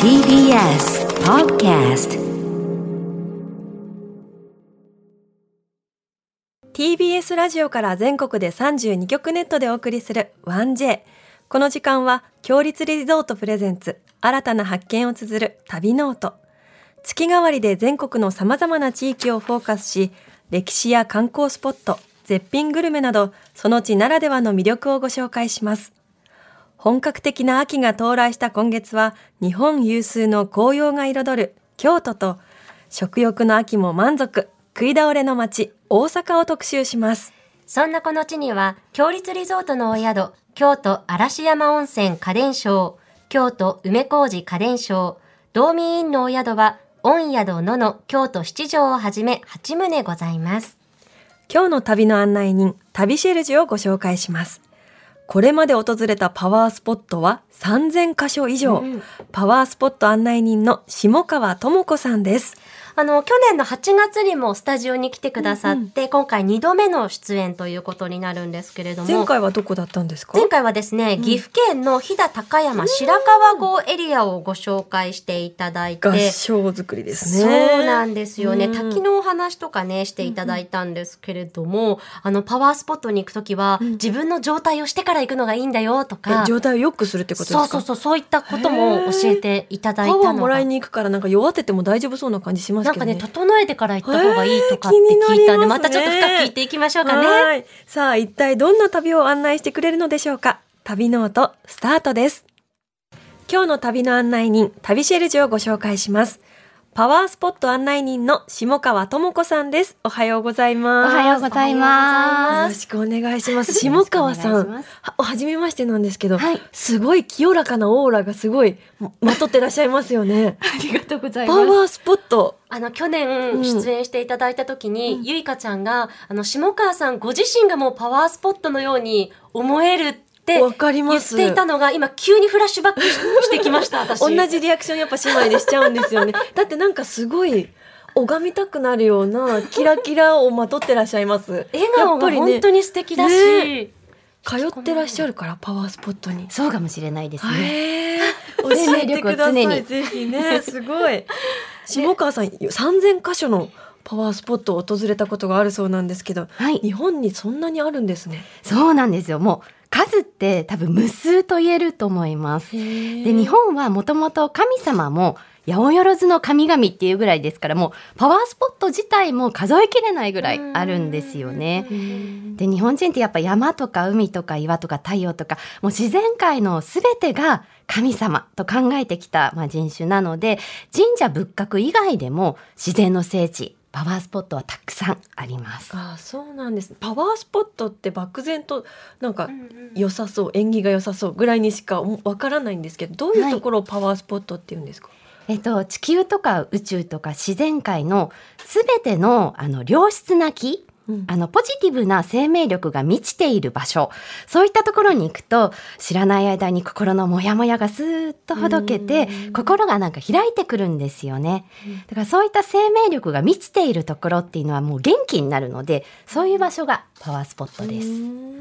TBS Podcast TBS ラジオから全国で32局ネットでお送りする 1J この時間は強立リゾートプレゼンツ新たな発見を綴る旅ノート。月替わりで全国の様々な地域をフォーカスし歴史や観光スポット絶品グルメなどその地ならではの魅力をご紹介します。本格的な秋が到来した今月は日本有数の紅葉が彩る京都と食欲の秋も満足食い倒れの街大阪を特集しますそんなこの地には、強立リゾートのお宿、京都嵐山温泉家電商、京都梅小路家電商、道民院のお宿は、御宿のの京都七条をはじめ8棟ございます。今日の旅の案内人旅シェルジュをご紹介しますこれまで訪れたパワースポットは3000カ所以上、うん。パワースポット案内人の下川智子さんですあの、去年の8月にもスタジオに来てくださって、今回2度目の出演ということになるんですけれども。前回はどこだったんですか？前回はですね、岐阜県の飛騨高山白川郷エリアをご紹介していただいて、合唱作りですそうねなんですよね。うん。滝のお話とかね、していただいたんですけれども、あの、パワースポットに行くときは、自分の状態をしてから行くのがいいんだよとかえ、状態を良くするってことですか？そうそうそう、そういったことも教えていただいたのが。パワーもらいに行くからなんか弱ってても大丈夫そうな感じしますけどねなんかね、整えてから行った方がいいとかって聞いたんで、またちょっと深く聞いていきましょうかね。はい。さあ、一体どんな旅を案内してくれるのでしょうか旅ノート、スタートです。今日の旅の案内人、旅シェルジュをご紹介します。パワースポット案内人の下川智子さんです。おはようございおます。はようございよます。ろしくお願いします。下川さん、はおはじめましてなんですけど、はいすごい清らかなオーラがすごいまとってらっしゃいますよね。ありがとうございパます。ワースポット。あの、去うん年出演していただいた時に、ゆいかちゃんが、あの、下川さんご自身がもうパワースポットのように思えるってわかり言っますていたのが、今急にフラッシュバックしてきました、私。同じリアクションやっぱ姉妹でしちゃうんですよね。だってなんかすごい拝みたくなるようなキラキラをまとってらっしゃいます。笑顔が本当に素敵だし、ね通ってらっしゃるからパワースポットに。そうかもしれないですね。教えてください。ぜひね、すごい。下川さん、3000箇所のパワースポットを訪れたことがあるそうなんですけど、はい日本にそんなにあるんですね。そうなんですよ。もう数って多分無数と言えると思います。で、日本はもともと神様も八百万の神々っていうぐらいですから、もうパワースポット自体も数えきれないぐらいあるんですよね。で、日本人ってやっぱ山とか海とか岩とか太陽とか、もう自然界のすべてが神様と考えてきた、まあ、人種なので、神社仏閣以外でも自然の聖地、パワースポットはたくさんあります。ああそうなんです。パワースポットって漠然となんか良さそう縁起が良さそうぐらいにしかわからないんですけどどういうところをパワースポットって言うんですか、えっと、地球とか宇宙とか自然界のすべてのあの良質な木、うん。あのポジティブな生命力が満ちている場所。そういったところに行くと知らない間に心のモヤモヤがスーッとほどけて心がなんか開いてくるんですよね。だからそういった生命力が満ちているところっていうのはもう元気になるのでそういう場所がパワースポットです。うーん。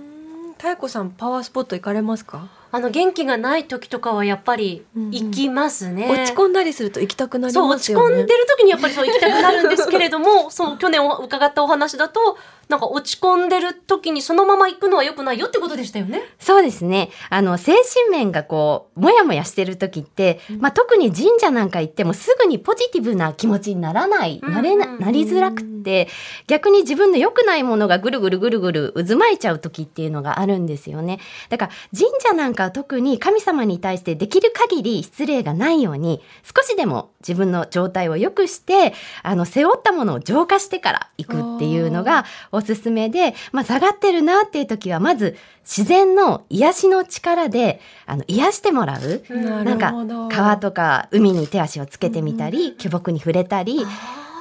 妙子さんパワースポット行かれますか、あの、元気がない時とかはやっぱり行きますね。落ち込んだりすると行きたくなりますよね落ち込んでる時にやっぱりそう行きたくなるんですけれども、その去年お伺ったお話だと、なんか落ち込んでる時にそのまま行くのは良くないよってことでしたよね。そうですね。あの、精神面がこう、もやもやしてる時って、まあ、特に神社なんか行ってもすぐにポジティブな気持ちにならない、なれな、うんうんなりづらくって、逆に自分の良くないものがぐるぐるぐるぐる渦巻いちゃう時っていうのがあるんですよね。だから、神社なんかは特に神様に対してできる限り失礼がないように、少しでも自分の状態を良くして、あの、背負ったものを浄化してから行くっていうのがおすすめで、まあ、下がってるなっていう時は、まず、自然の癒しの力で、あの、癒してもらう。ななんか川とか海に手足をつけてみたり、巨木に触れたり、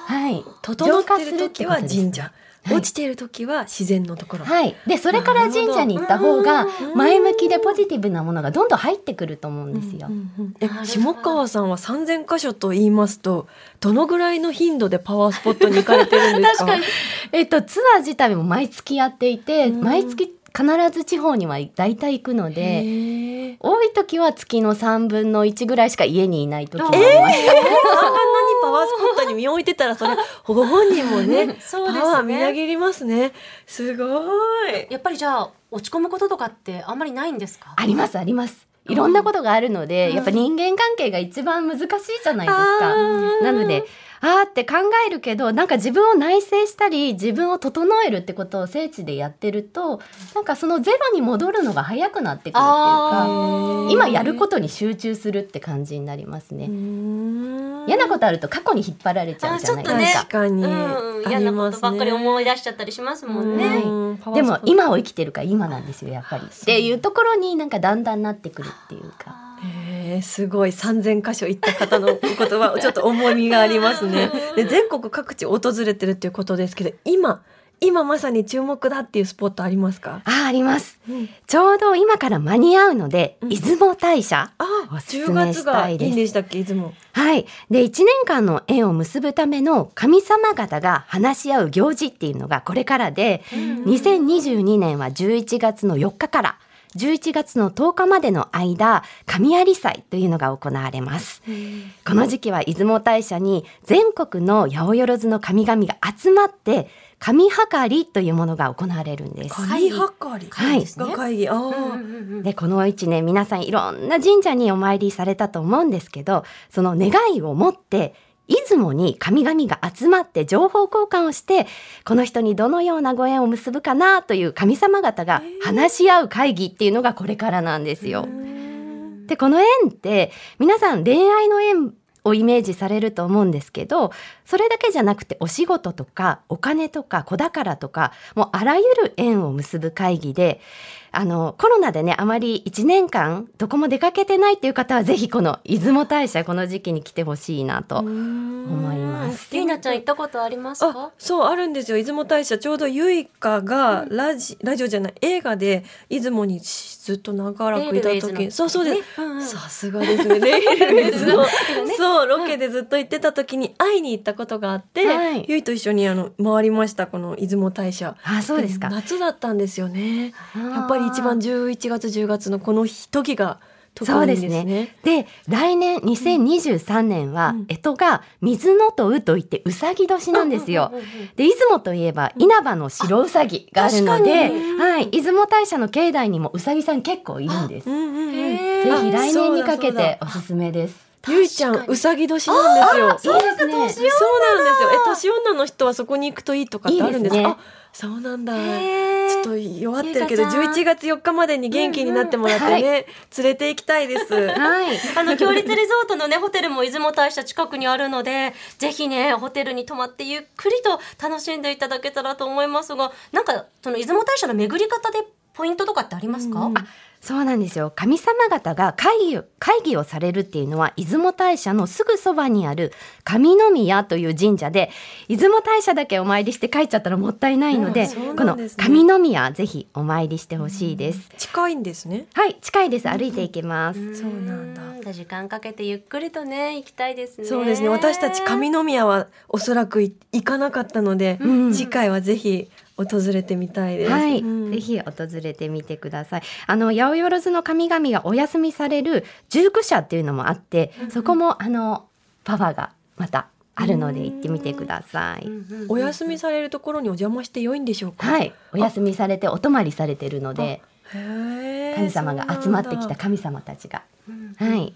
はい。整ってる時は神社落ちている時は自然のところ、はい。で、それから神社に行った方が、前向きでポジティブなものがどんどん入ってくると思うんですよ。うんうんえ下川さんは3000箇所と言いますとどのぐらいの頻度でパワースポットに行かれてるんですか？確かに。えっと、ツアー自体も毎月やっていて、うん。毎月必ず地方には大体行くので多い時は月の3分の1ぐらいしか家にいない時もあります。えー、あんなにパワースポットに身を置いてたらそれ ご本人もねそうですね。パワーみなぎりますね。すごい。やっぱりじゃあ落ち込むこととかってあんまりないんですか？ありますあります。いろんなことがあるので、やっぱ人間関係が一番難しいじゃないですか。なので、あーって考えるけど、なんか自分を内省したり、自分を整えるってことを聖地でやってると、なんかそのゼロに戻るのが早くなってくるっていうか、あ今やることに集中するって感じになりますね。嫌なことあると過去に引っ張られちゃうじゃないですか。確かに、うん、あ嫌なことばっかり思い出しちゃったりしますもんね。うんでも今を生きてるから今なんですよ、やっぱり。っていうところになんかだんだんなってくるっていうか。へーすごい3000箇所行った方のことは ちょっと重みがありますね。で全国各地訪れてるっていうことですけど今今まさに注目だっていうスポットありますか？あ、あります。うんちょうど今から間に合うので、うん出雲大社。あおすす10め月したいですがいいんでしたっけいつも。はい。で、1年間の縁を結ぶための神様方が話し合う行事っていうのがこれからで、2022年は11月の4日から11月の10日までの間、神有祭というのが行われます。この時期は出雲大社に全国の八百万の神々が集まって、神計りというものが行われるんです。神計り。はいが会議。で、この一年皆さんいろんな神社にお参りされたと思うんですけど、その願いを持って、出雲に神々が集まって情報交換をして、この人にどのようなご縁を結ぶかなという神様方が話し合う会議っていうのがこれからなんですよ。で、この縁って皆さん恋愛の縁をイメージされると思うんですけど、それだけじゃなくてお仕事とかお金とか子宝とか、もうあらゆる縁を結ぶ会議で、あの、コロナでね、あまり1年間どこも出かけてないっていう方はぜひこの出雲大社この時期に来てほしいなと思います。りーなちゃん行ったことありますあか？そうあるんですよ。出雲大社。ちょうどゆいかがラジ、ラジオじゃない映画で出雲にずっと長らくいた時。にそうそうです、ねうんうん。さすがですね。レイルウェイズの。そう。ロケでずっと行ってた時に会いに行ったことがあって、はい。ゆいと一緒にあの回りましたこの出雲大社。あ、そうですか。夏だったんですよね。やっぱり一番11月10月のこの時が特そうにですね。ですね。で、来年2023年は、うん。干支が水のとうといってうさぎ年なんですよ。うんうんうんうんで、出雲といえば稲葉の白うさぎがあるので、はい、出雲大社の境内にもうさぎさん結構いるんです。ぜうんうんうん。へーひ来年にかけておすすめです。ゆいちゃんうさぎ年なんですよ。いいですね。そうなんですよ。え、年女の人はそこに行くといいとかってあるんですか？いいですねあ、そうなんだ。ちょっと弱ってるけど、ゆいかちゃん11月4日までに元気になってもらってね、うんうん連れて行きたいです。はい。あの、強立リゾートのね、ホテルも出雲大社近くにあるので、ぜひね、ホテルに泊まってゆっくりと楽しんでいただけたらと思いますが、なんか、その出雲大社の巡り方でポイントとかってありますか、うんあそうなんですよ。神様方が会議を、会議をされるっていうのは、出雲大社のすぐそばにある神宮という神社で、出雲大社だけお参りして帰っちゃったらもったいないので、うんそうこの神宮、ぜひお参りしてほしいです。近いんですね。はい、近いです。歩いていけます。そうなんだだ。時間かけてゆっくりとね、行きたいですね。そうですね。私たち上宮はおそらくい行かなかったので、うん次回はぜひ訪れてみたいです。はい、うんぜひ訪れてみてください。あの八百万の神々がお休みされる十九社っていうのもあって、そこもあのパワーがまたあるので行ってみてください。お休みされるところにお邪魔して良いんでしょうか？はい、お休みされてお泊まりされてるので、神様が集まってきた神様たちが、はい、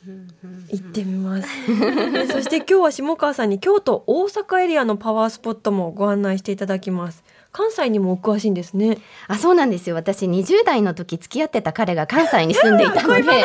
行ってみます。そして今日は下川さんに京都大阪エリアのパワースポットもご案内していただきます。関西にもお詳しいんですね。あ、そうなんですよ。私20代の時付き合ってた彼が関西に住んでいたので、昼間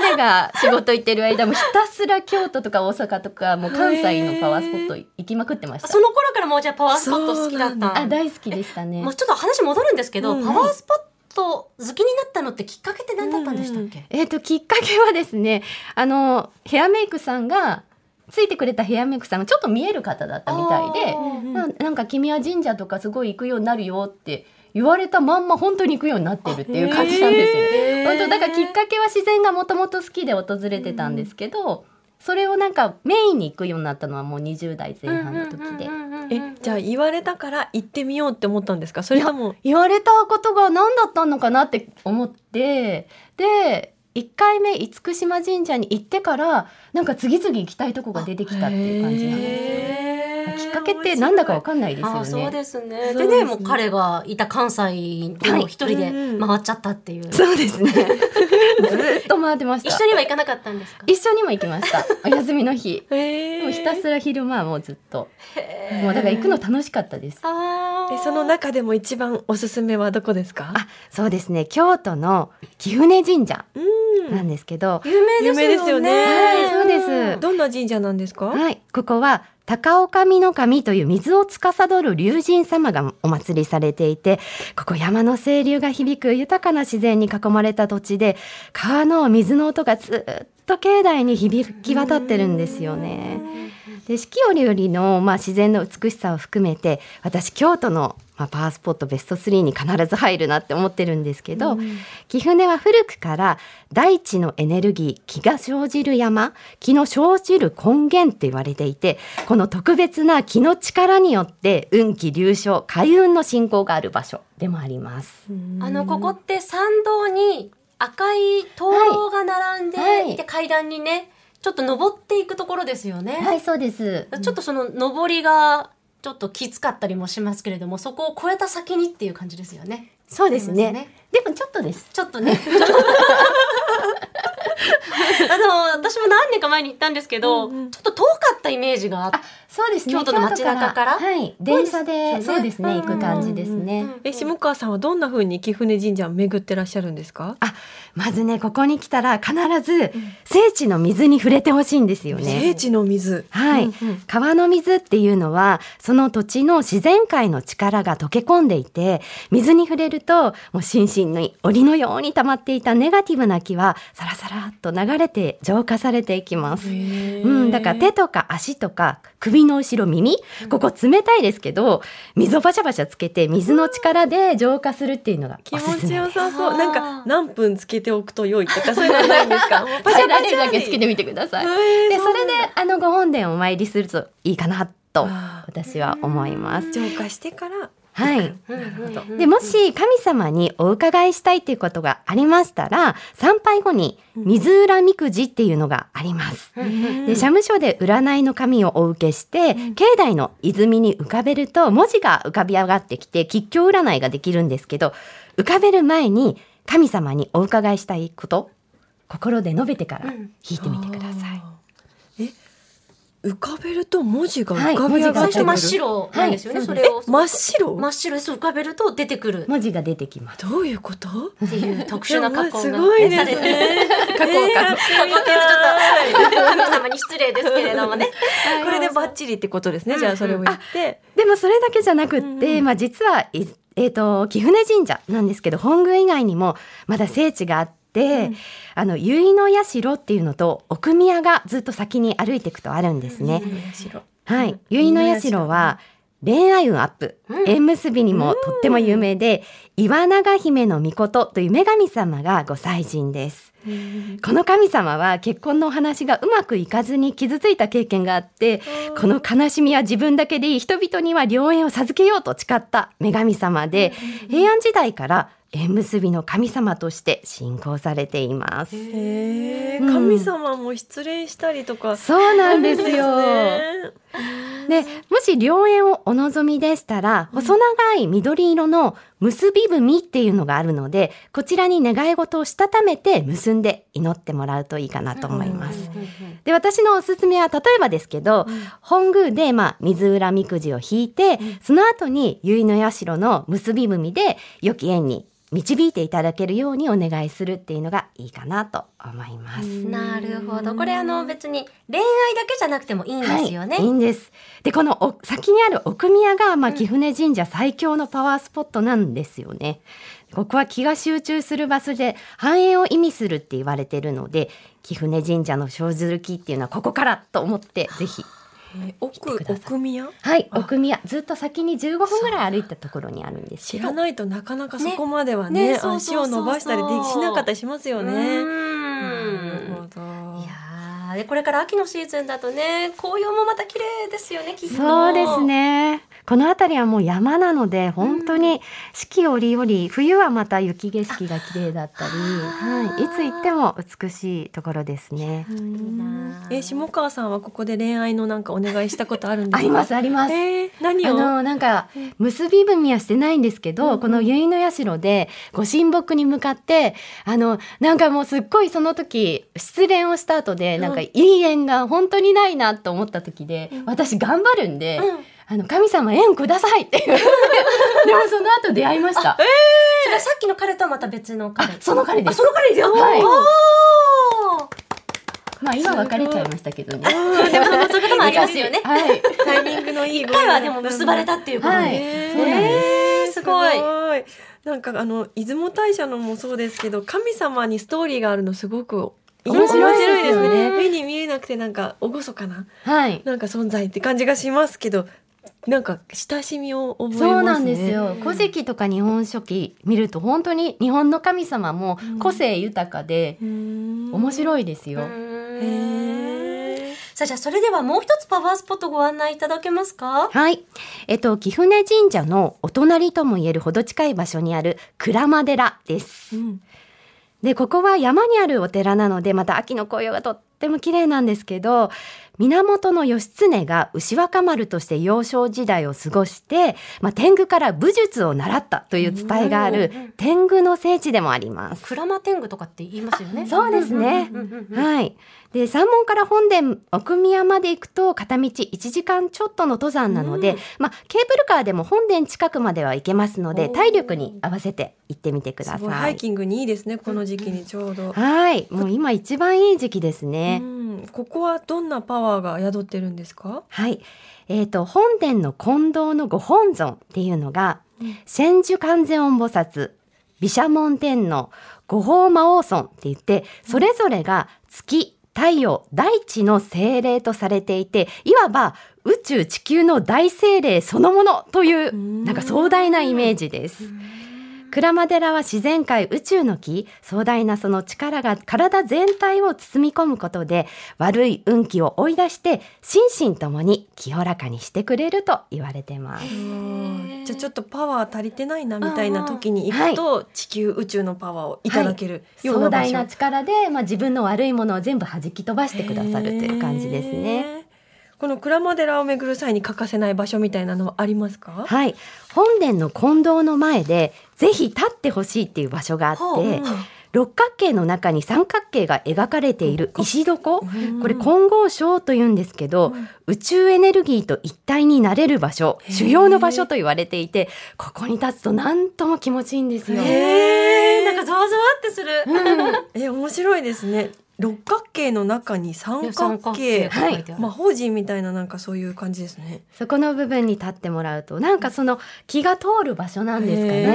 彼が仕事行ってる間もひたすら京都とか大阪とかもう関西のパワースポット行きまくってましたそ。の頃からもうじゃあパワースポット好きだった。あ、大好きでしたねもう。ちょっと話戻るんですけど、うんパワースポット好きになったのってきっかけって何だったんでしたっけ、えっ、と、きっかけはですね、あの、ヘアメイクさんが、ついてくれたヘアメイクさんがちょっと見える方だったみたいで、ななんか君は神社とかすごい行くようになるよって言われたまんま本当に行くようになってるっていう感じなんですよ本当だからきっかけは自然がもともと好きで訪れてたんですけど、それをなんかメインに行くようになったのはもう20代前半の時で。えじゃあ言われたから行ってみようって思ったんですか？それとも？言われたことが何だったのかなって思ってで1回目厳島神社に行ってからなんか次々行きたいとこが出てきたっていう感じなんですよ。ねきっかけってなんだかわかんないですよあそうね。ですね。そうですねでね、もう彼がいた関西でも一人で回っちゃったっていう。そうですね。ずーっと回ってました。一緒には行かなかったんですか？一緒にも行きました。お休みの日。もうひたすら昼間はもうずっと。もうだから行くの楽しかったです。あでその中でも一番おすすめはどこですか？あ、そうですね。京都の貴船神社うんなんですけど、有名ですよね。有名ですよねはいそうですどんな神社なんですか？はい、ここは高岡美の神という水を司る龍神様がお祭りされていて、ここ山の清流が響く豊かな自然に囲まれた土地で、川の水の音がずっと境内に響き渡ってるんですよね。で四季折々の、まあ、自然の美しさを含めて私京都の、まあ、パワースポットベスト3に必ず入るなって思ってるんですけど、貴船は古くから大地のエネルギー気が生じる山気の生じる根源って言われていてこの特別な気の力によって運気流昇開運の進行がある場所でもあります。あの、ここって参道に赤い灯籠が並んで、はい。はい。で階段にね、ちょっと登っていくところですよね。はいそうです。ちょっとその登りがちょっときつかったりもしますけれども、そこを越えた先にっていう感じですよね。そうですねすねでもちょっとですちょっとね。あの、私も何年か前に行ったんですけど、ちょっと遠かったイメージがあって、そうですね。京都の街中から。はい。電車でそですよねそううですね行く感じですね。え下川さんはどんな風に貴船神社を巡ってらっしゃるんですか？あまずねここに来たら必ず聖地の水に触れてほしいんですよね。聖地の水。はい、うんうん。川の水っていうのはその土地の自然界の力が溶け込んでいて水に触れるともう心身に檻のように溜まっていたネガティブな気はサラサラっと流れて浄化されていきます。うん、だから手とか足とか首の後ろ耳ここ冷たいですけど水をバシャバシャつけて水の力で浄化するっていうのが気持ちよ。さそうなんか何分つけておくと良いとかそういうのないんですか？も うパパシャシャパシャだけつけてみてください。でそれであのご本殿をお参りするといいかなと私は思います。浄化してからはい。でもし神様にお伺いしたいっていうことがありましたら参拝後に水浦みくじっていうのがあります。で社務所で占いの紙をお受けして、境内の泉に浮かべると文字が浮かび上がってきて吉祥占いができるんですけど浮かべる前に神様にお伺いしたいこと心で述べてからうん引いてみてください。浮かべると文字がはい浮かび上がってくる、最初真っ白なんですよね、はい。それを。真っ白？真っ白です。浮かべると出てくる。文字が出てきます。どういうこと？っていう特殊な加工がすごい加工加工っていちょっと神様に失礼ですけれどもね。これでバッチリってことですね、じゃあそれを言って、でもそれだけじゃなくって、まあ実はいえっ、と貴船神社なんですけど本宮以外にもまだ聖地があって、あの結の社っていうのと奥宮がずっと先に歩いていくとあるんですね。白はい、結の社は恋愛運アップ、うん。縁結びにもとっても有名で、岩永姫の御事という女神様がご祭神です。この神様は結婚のお話がうまくいかずに傷ついた経験があって、この悲しみは自分だけでいい。人々には良縁を授けようと誓った女神様で、平安時代から縁結びの神様として信仰されています。うん。神様も失恋したりとか。そうなんですよ。ね。でもし良縁をお望みでしたら、細長い緑色の結び文っていうのがあるのでこちらに願い事をしたためて結んで祈ってもらうといいかなと思います。で私のおすすめは例えばですけど、本宮で、まあ、水浦みくじを引いて、その後に結の社の結び文で良き縁に導いていただけるようにお願いするっていうのがいいかなと思います。なるほど。これあの別に恋愛だけじゃなくてもいいんですよね。はい、いいんです。で、このお先にある奥宮が、まあ、貴船神社最強のパワースポットなんですよね。ここは気が集中する場所で繁栄を意味するって言われてるので、貴船神社の生ずる木っていうのはここからと思って、ぜひ。え奥来てください。奥宮？はい、あ。奥宮。ずっと先に15分ぐらい歩いたところにあるんです知らないとなかなかそこまではねねね足を伸ばしたりでしなかったりしますようね。ーなるんほど。いやこれから秋のシーズンだとね紅葉もまた綺麗ですよねきっと。そうですね。この辺りはもう山なので、本当に四季折々、冬はまた雪景色が綺麗だったり、はい、いつ行っても美しいところですね。なえ下川さんはここで恋愛のなんかお願いしたことあるんですか？ありますあります。えー、何を？あのなんか結び文はしてないんですけど、この結の社でご神木に向かってあのなんかもうすっごいその時失恋をした後でなんかいい縁が本当にないなと思った時で、私頑張るんで、あの神様縁くださいって。い うでもその後出会いました。それはさっきの彼とはまた別の彼。その彼です。あその彼でやったはい。まあ今別れちゃいましたけどね。でもそういうこともありますよね。はい。タイミングのいい一回はでも結ばれたっていうことで、はい。えーそうなんです。えーすごい。い。なんかあの出雲大社のもそうですけど神様にストーリーがあるのすごく面白いですよね。目に見えなくてなんか厳かなはい。なんか存在って感じがしますけどなんか親しみを覚えますねそうなんですよ。古事記とか日本書紀見ると本当に日本の神様も個性豊かで面面白いですよ。さあじゃあそれではもう一つパワースポットご案内いただけますか？はい。えっと、貴船神社のお隣とも言えるほど近い場所にある鞍馬寺です。うんで、ここは山にあるお寺なので、また秋の紅葉がとっても綺麗なんですけど、源義経が牛若丸として幼少時代を過ごして、まあ、天狗から武術を習ったという伝えがある天狗の聖地でもあります。鞍馬天狗とかって言いますよねそうですねはい。で、山門から本殿、奥宮まで行くと片道1時間ちょっとの登山なので、まあ、ケーブルカーでも本殿近くまでは行けますので、体力に合わせて行ってみてくだすごいハ。イキングにいいですねこの時期にちょうど、はい。もう今一番いい時期ですね。うん、ここはどんなパワーが宿ってるんですか？はい。えっ、と、本殿の近藤のご本尊っていうのが、千手観世音菩薩、毘沙門天皇、五宝魔王尊って言って、それぞれが月、太陽、大地の精霊とされていて、いわば宇宙地球の大精霊そのものという、んなんか壮大なイメージです。鞍馬寺は自然界宇宙の木壮大なその力が体全体を包み込むことで悪い運気を追い出して心身ともに清らかにしてくれると言われてます。じゃあちょっとパワー足りてないなみたいな時に行くと、地球宇宙のパワーをいただけるような壮場所、大な力で、まあ、自分の悪いものを全部弾き飛ばしてくださるという感じですね。この鞍馬寺を巡る際に欠かせない場所みたいなのはありますか？はい。本殿の金堂の前で、ぜひ立ってほしいっていう場所があって、六角形の中に三角形が描かれている石床、これ金剛章と言うんですけど、宇宙エネルギーと一体になれる場所、主要の場所と言われていて、ここに立つとなんとも気持ちいいんですよ。えー、なんかゾワゾワってする、え面白いですね。六角形の中に三角形、はい魔法陣みたいななんかそういう感じですね。そこの部分に立ってもらうと、なんかその気が通る場所なんですかへね。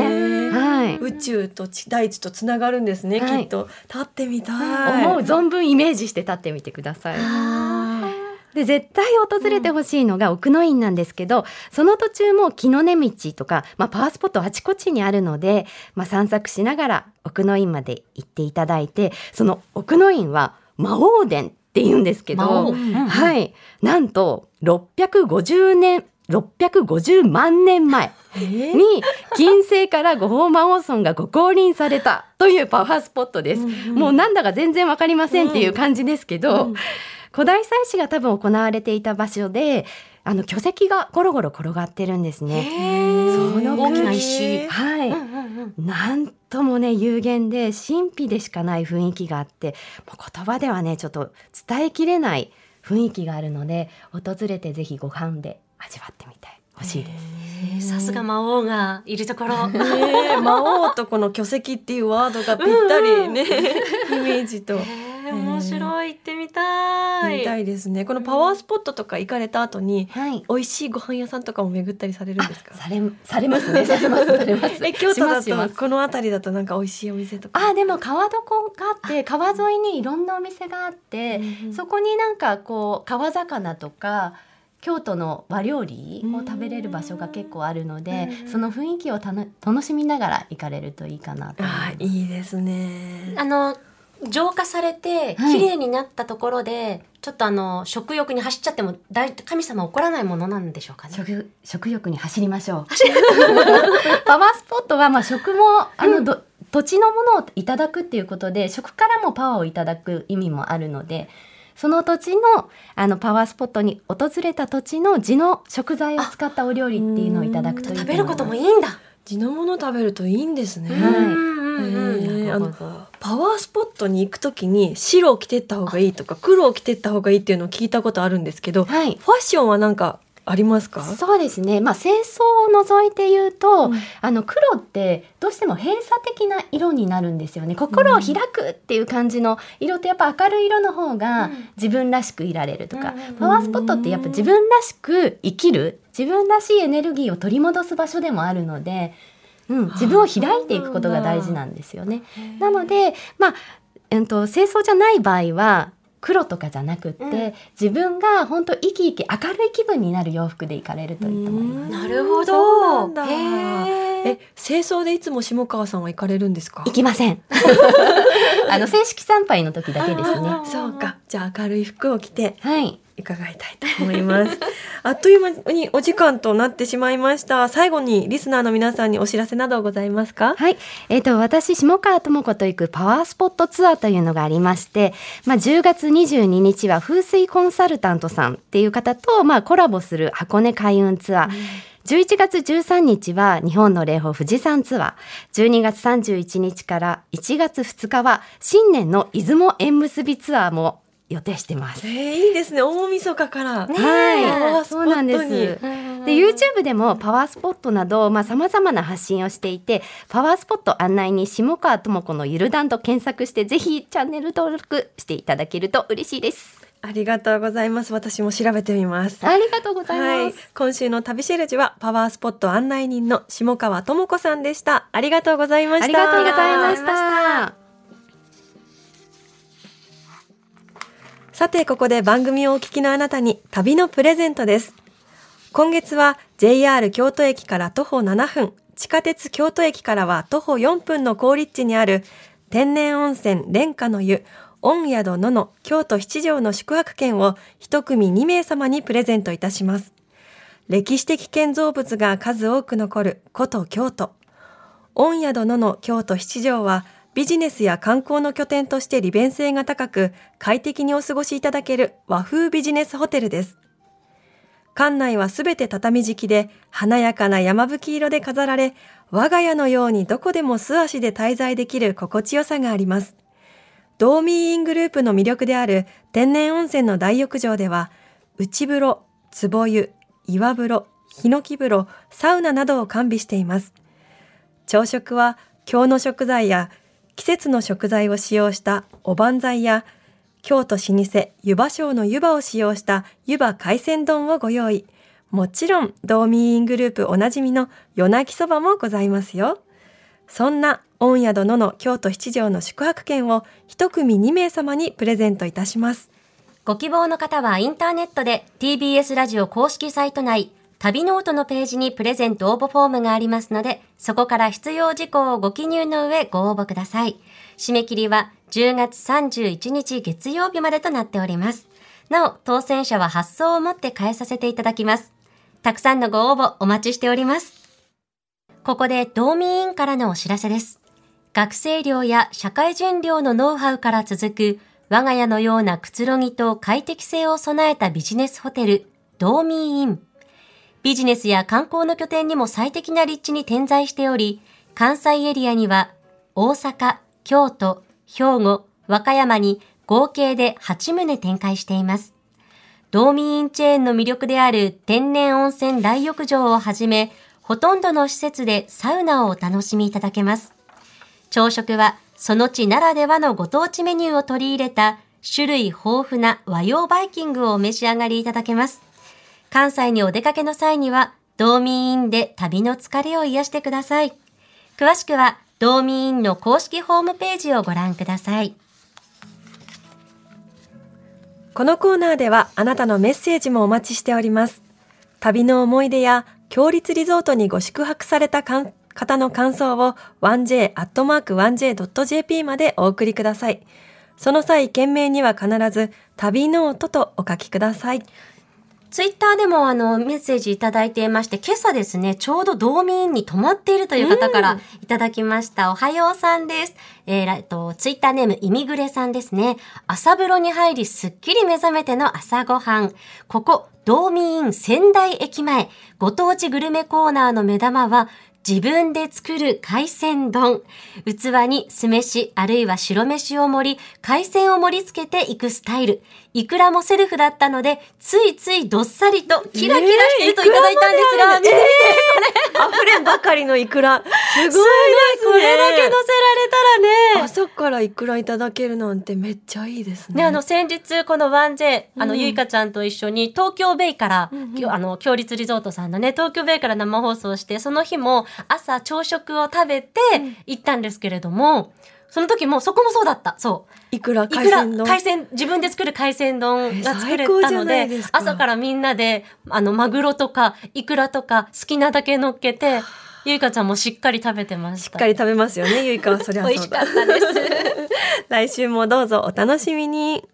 ーはい。宇宙と地大地とつながるんですね、はいきっと立ってみたい。思う存分イメージして立ってみてください。あで絶対訪れてほしいのが奥の院なんですけど、その途中も木の根道とか、まあ、パワースポットあちこちにあるので、まあ、散策しながら奥の院まで行っていただいてその奥の院は魔王殿って言うんですけ魔王ど、はい。なんと650年650万年前に金星から五宝魔王尊がご降臨されたというパワースポットです。もうなんだか全然わかりませんっていう感じですけど、古代祭祀が多分行われていた場所で、あの巨石がゴロゴロ転がってるんですね。その大きなへ石ーはい、うんうんうんなんともね有限で神秘でしかない雰囲気があってもう言葉ではねちょっと伝えきれない雰囲気があるので訪れてぜひご飯で味わってみてほしいです。えーさすが魔王がいるところ。ねえ魔王とこの巨石っていうワードがぴったりね、イメージと。えー面白い行ってみたい。みたいですね。このパワースポットとか行かれた後に、はい美味しいご飯屋さんとかも巡ったりされるんですか？されされますねされますされます。え京都だとこの辺りだとなんか美味しいお店とか。あでも川床があって川沿いにいろんなお店があって、うんうんそこになんかこう川魚とか京都の和料理を食べれる場所が結構あるので、その雰囲気をたの楽しみながら行かれるといいかなと思いますあいいですね。あの浄化されてはい綺麗になったところで、ちょっとあの食欲に走っちゃっても大神様怒らないものなんでしょうかね。食食欲に走りましょう。パワースポットは、まあ、食もあの、ど土地のものをいただくっていうことで食からもパワーをいただく意味もあるのでその土地のあのパワースポットに訪れた土地の地の食材を使ったお料理っていうのをいただくといい食べることもいいいんだ。地のもの食べるといいんですね。はいうんうんうんへーなるほどパワースポットに行くときに白を着てった方がいいとか黒を着てった方がいいっていうのを聞いたことあるんですけど、フはい。ァッションはなんかありますか？そうですね、まあ、清掃を除いて言うと、うん。あの黒ってどうしても閉鎖的な色になるんですよね。心を開くっていう感じの色ってやっぱ明るい色の方がうん。自分らしくいられるとか、うん。パワースポットってやっぱ自分らしく生きる自分らしいエネルギーを取り戻す場所でもあるので、うん、自分を開いていくことが大事なんですよね。なのでまあ、えっと、清掃じゃない場合は黒とかじゃなくって、うん自分が本当生き生き明るい気分になる洋服で行かれるといいと思います。なるほど。そうなんだへーえ、清掃でいつも下川さんは行かれるんですか？行きません。あの正式参拝の時だけですね。そうか。じゃあ明るい服を着てはい。伺いたいと思います。あっという間にお時間となってしまいました。最後にリスナーの皆さんにお知らせなどございますか？はい。えっ、と、私、下川智子と行くパワースポットツアーというのがありまして、まあ、10月22日は風水コンサルタントさんっていう方と、まあ、コラボする箱根開運ツアー。11月13日は日本の霊峰富士山ツアー。12月31日から1月2日は新年の出雲縁結びツアーも予定してます。えー、いいですね。大晦日から。はい、そうなんです。で YouTube でもパワースポットなどまあ様々な発信をしていてパワースポット案内に下川智子のゆるだんと検索してぜひチャンネル登録していただけると嬉しいです。ありがとうございます。私も調べてみます。ありがとうございはいます。。今週の旅シェルジュはパワースポット案内人の下川智子さんでした。ありがとうございました。ありがとうございました。さて、ここで番組をお聞きのあなたに旅のプレゼントです。今月は JR 京都駅から徒歩7分、地下鉄京都駅からは徒歩4分の高立地にある天然温泉蓮華の湯、御宿野の京都七条の宿泊券を一組2名様にプレゼントいたします。歴史的建造物が数多く残る古都京都。御宿野の京都七条はビジネスや観光の拠点として利便性が高く快適にお過ごしいただける和風ビジネスホテルです。館内はすべて畳敷きで華やかな山吹色で飾られ我が家のようにどこでも素足で滞在できる心地よさがあります。ドーミーイングループの魅力である天然温泉の大浴場では内風呂、壺湯、岩風呂、ヒノキ風呂、サウナなどを完備しています。朝食は京の食材や季節の食材を使用したおばんざいや京都老舗湯葉省の湯葉を使用した湯葉海鮮丼をご用意。もちろん、ドーミーイングループおなじみの夜泣きそばもございますよ。そんな御宿野の京都七条の宿泊券を一組2名様にプレゼントいたします。ご希望の方はインターネットで TBS ラジオ公式サイト内、旅ノートのページにプレゼント応募フォームがありますので、そこから必要事項をご記入の上ご応募ください。締め切りは10月31日月曜日までとなっております。なお、当選者は発送をもって代えさせていただきます。たくさんのご応募お待ちしております。ここでドーミーインからのお知らせです。学生寮や社会人寮のノウハウから続く我が家のようなくつろぎと快適性を備えたビジネスホテル、道民イン。ビジネスや観光の拠点にも最適な立地に点在しており、関西エリアには大阪、京都、兵庫、和歌山に合計で8棟展開しています。道民インチェーンの魅力である天然温泉大浴場をはじめ、ほとんどの施設でサウナをお楽しみいただけます。朝食はその地ならではのご当地メニューを取り入れた種類豊富な和洋バイキングをお召し上がりいただけます。関西にお出かけの際には、道民院で旅の疲れを癒してください。詳しくは、道民院の公式ホームページをご覧ください。このコーナーではあなたのメッセージもお待ちしております。旅の思い出や、強立リゾートにご宿泊された方の感想を 1j.1j.jp までお送りください。その際、件名には必ず旅ノートとお書きください。ツイッターでもあのメッセージいただいていまして、今朝ですね、ちょうど道民に泊まっているという方からいただきました。おはようさんです。えーっと、ツイッターネーム、イミグレさんですね。朝風呂に入り、すっきり目覚めての朝ごはん。ここ、道民仙台駅前、ご当地グルメコーナーの目玉は、自分で作る海鮮丼。器に酢飯あるいは白飯を盛り、海鮮を盛り付けていくスタイル。いくらもセルフだったので、ついついどっさりとキラキラしてるといただいたんですが、えーいくらまで溢れんばかりのイクラ。すごいですね。これだけ乗せられたらね。朝からイクラいただけるなんてめっちゃいいですね。ね、あの、先日、この 1J、あの、うんゆいかちゃんと一緒に、東京ベイから、うんあの、強立リゾートさんのね、東京ベイから生放送して、その日も、朝朝食を食べて行ったんですけれども、その時も、そこもそうだった。そう。いくら海鮮丼？海鮮、自分で作る海鮮丼が作れたので朝からみんなで、あの、マグロとか、イクラとか、好きなだけ乗っけて、ゆいかちゃんもしっかり食べてました。しっかり食べますよね、ゆいかはそりゃそうだ。美味しかったです。来週もどうぞお楽しみに。